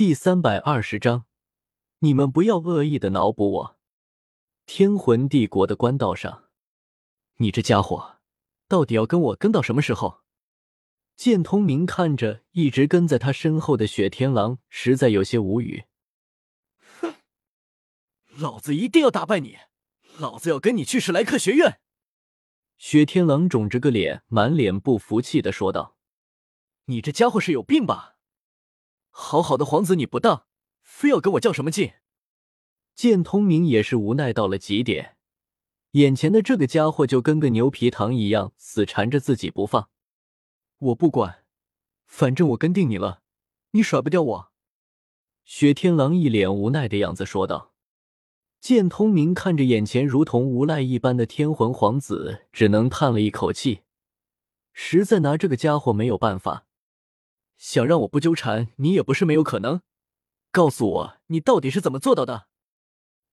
第三百二十章，你们不要恶意的脑补我。天魂帝国的官道上，你这家伙到底要跟我跟到什么时候？剑通明看着一直跟在他身后的雪天狼，实在有些无语。哼，老子一定要打败你！老子要跟你去史莱克学院！雪天狼肿着个脸，满脸不服气的说道：“你这家伙是有病吧？好好的皇子你不当，非要跟我较什么劲？”剑通明也是无奈到了极点，眼前的这个家伙就跟个牛皮糖一样，死缠着自己不放。我不管，反正我跟定你了，你甩不掉我。雪天狼一脸无奈的样子说道。剑通明看着眼前如同无赖一般的天魂皇子，只能叹了一口气，实在拿这个家伙没有办法。想让我不纠缠你也不是没有可能，告诉我你到底是怎么做到的？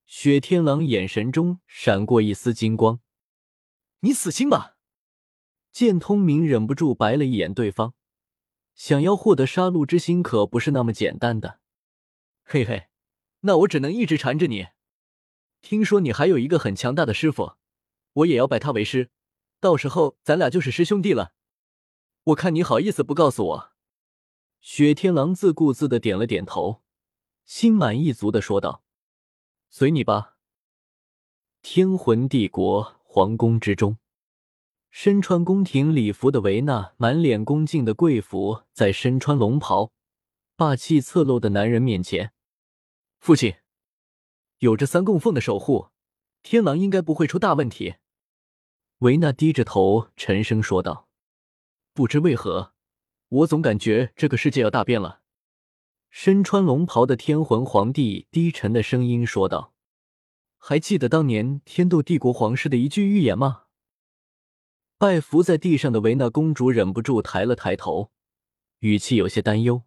雪天狼眼神中闪过一丝金光，你死心吧。剑通明忍不住白了一眼对方，想要获得杀戮之心可不是那么简单的。嘿嘿，那我只能一直缠着你。听说你还有一个很强大的师傅，我也要拜他为师，到时候咱俩就是师兄弟了。我看你好意思不告诉我？雪天狼自顾自的点了点头，心满意足的说道：“随你吧。”天魂帝国皇宫之中。身穿宫廷礼服的维娜，满脸恭敬的贵服，在身穿龙袍、霸气侧漏的男人面前，父亲有着三供奉的守护，天狼应该不会出大问题。维娜低着头，沉声说道：“不知为何，我总感觉这个世界要大变了。”身穿龙袍的天魂皇帝低沉的声音说道：“还记得当年天斗帝国皇室的一句预言吗？”拜伏在地上的维纳公主忍不住抬了抬头，语气有些担忧：“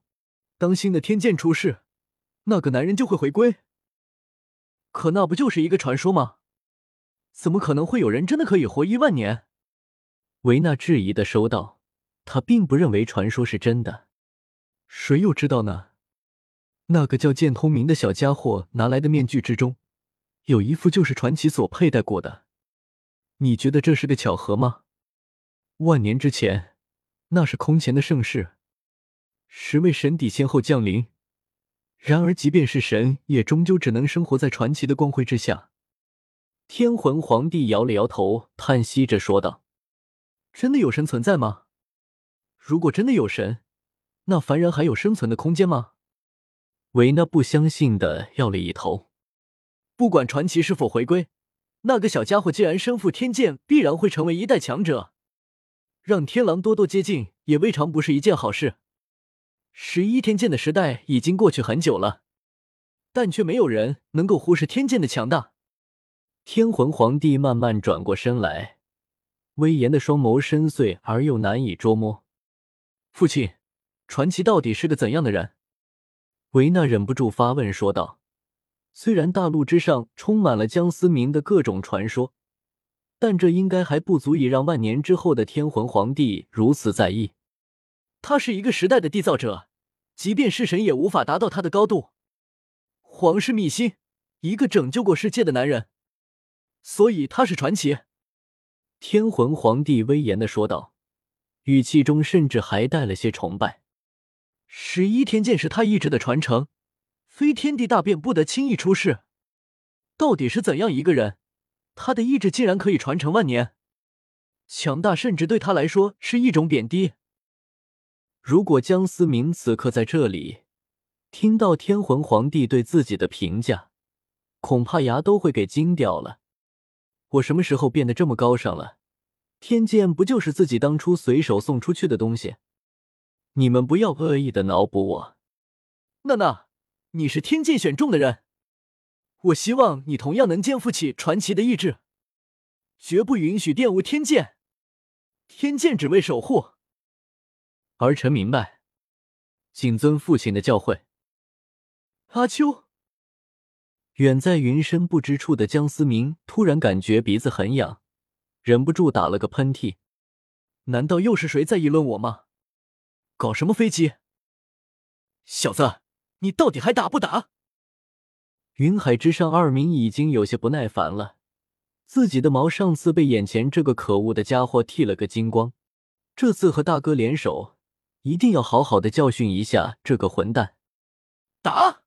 当新的天剑出世，那个男人就会回归。可那不就是一个传说吗？怎么可能会有人真的可以活一万年？”维纳质疑的说道：“他并不认为传说是真的，谁又知道呢？那个叫剑通明的小家伙拿来的面具之中，有一副就是传奇所佩戴过的。你觉得这是个巧合吗？”万年之前，那是空前的盛世，十位神邸先后降临。然而，即便是神，也终究只能生活在传奇的光辉之下。天魂皇帝摇了摇头，叹息着说道：“真的有神存在吗？如果真的有神，那凡人还有生存的空间吗？”维纳不相信的摇了一头。不管传奇是否回归，那个小家伙既然身负天剑，必然会成为一代强者。让天狼多多接近，也未尝不是一件好事。十一天剑的时代已经过去很久了，但却没有人能够忽视天剑的强大。天魂皇帝慢慢转过身来，威严的双眸深邃而又难以捉摸。父亲，传奇到底是个怎样的人？维纳忍不住发问说道。虽然大陆之上充满了江思明的各种传说。但这应该还不足以让万年之后的天魂皇帝如此在意。他是一个时代的缔造者，即便是神也无法达到他的高度。皇室秘辛，一个拯救过世界的男人，所以他是传奇。天魂皇帝威严的说道，语气中甚至还带了些崇拜。十一天剑是他意志的传承，非天地大变不得轻易出世。到底是怎样一个人？他的意志竟然可以传承万年，强大甚至对他来说是一种贬低。如果江思明此刻在这里，听到天魂皇帝对自己的评价，恐怕牙都会给惊掉了。我什么时候变得这么高尚了？天剑不就是自己当初随手送出去的东西？你们不要恶意的脑补我。娜娜，你是天剑选中的人。我希望你同样能肩负起传奇的意志，绝不允许玷污天剑。天剑只为守护。儿臣明白，谨遵父亲的教诲。阿秋，远在云深不知处的江思明突然感觉鼻子很痒，忍不住打了个喷嚏。难道又是谁在议论我吗？搞什么飞机？小子，你到底还打不打？云海之上，二明已经有些不耐烦了。自己的毛上次被眼前这个可恶的家伙剃了个精光，这次和大哥联手，一定要好好的教训一下这个混蛋。打！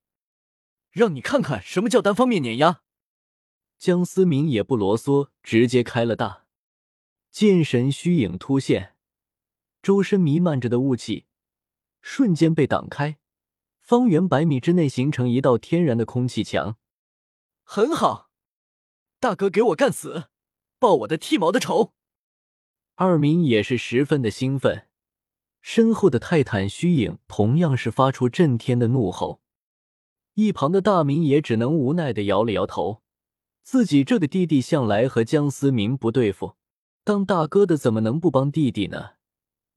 让你看看什么叫单方面碾压。江思明也不啰嗦，直接开了大剑神虚影突现，周身弥漫着的雾气瞬间被挡开。方圆百米之内形成一道天然的空气墙，很好，大哥给我干死，报我的剃毛的仇！二明也是十分的兴奋，身后的泰坦虚影同样是发出震天的怒吼，一旁的大明也只能无奈的摇了摇头，自己这个弟弟向来和江思明不对付，当大哥的怎么能不帮弟弟呢？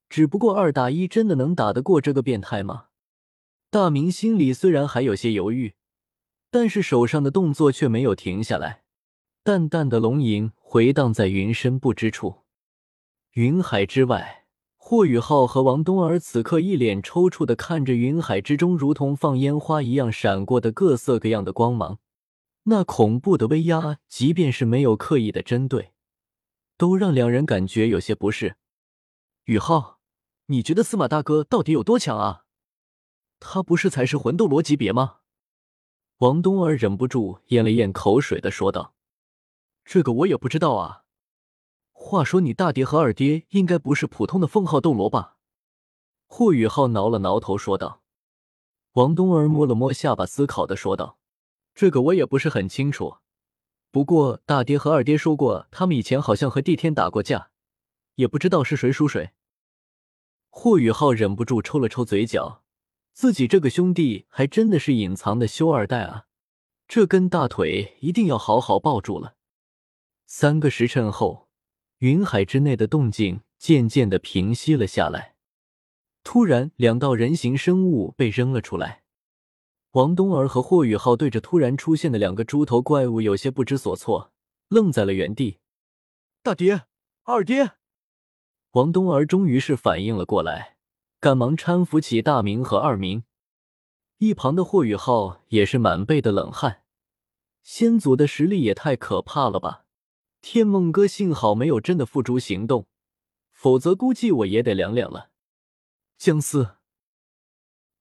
只不过二打一真的能打得过这个变态吗？大明心里虽然还有些犹豫，但是手上的动作却没有停下来。淡淡的龙吟回荡在云深不知处，云海之外，霍雨浩和王冬儿此刻一脸抽搐的看着云海之中如同放烟花一样闪过的各色各样的光芒，那恐怖的威压，即便是没有刻意的针对，都让两人感觉有些不适。雨浩，你觉得司马大哥到底有多强啊？他不是才是魂斗罗级别吗？王冬儿忍不住咽了咽口水的说道：“这个我也不知道啊。话说你大爹和二爹应该不是普通的封号斗罗吧？”霍雨浩挠了挠头说道。王冬儿摸了摸下巴，思考的说道：“这个我也不是很清楚，不过大爹和二爹说过，他们以前好像和帝天打过架，也不知道是谁输谁。”霍雨浩忍不住抽了抽嘴角。自己这个兄弟还真的是隐藏的修二代啊！这根大腿一定要好好抱住了。三个时辰后，云海之内的动静渐渐的平息了下来。突然，两道人形生物被扔了出来。王东儿和霍雨浩对着突然出现的两个猪头怪物有些不知所措，愣在了原地。大爹，二爹！王东儿终于是反应了过来。赶忙搀扶起大明和二明，一旁的霍雨浩也是满背的冷汗。先祖的实力也太可怕了吧！天梦哥幸好没有真的付诸行动，否则估计我也得凉凉了。姜思，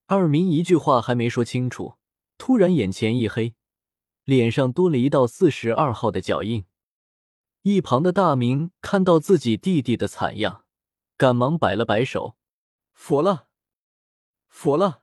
二明一句话还没说清楚，突然眼前一黑，脸上多了一道四十二号的脚印。一旁的大明看到自己弟弟的惨样，赶忙摆了摆手。佛了，佛了！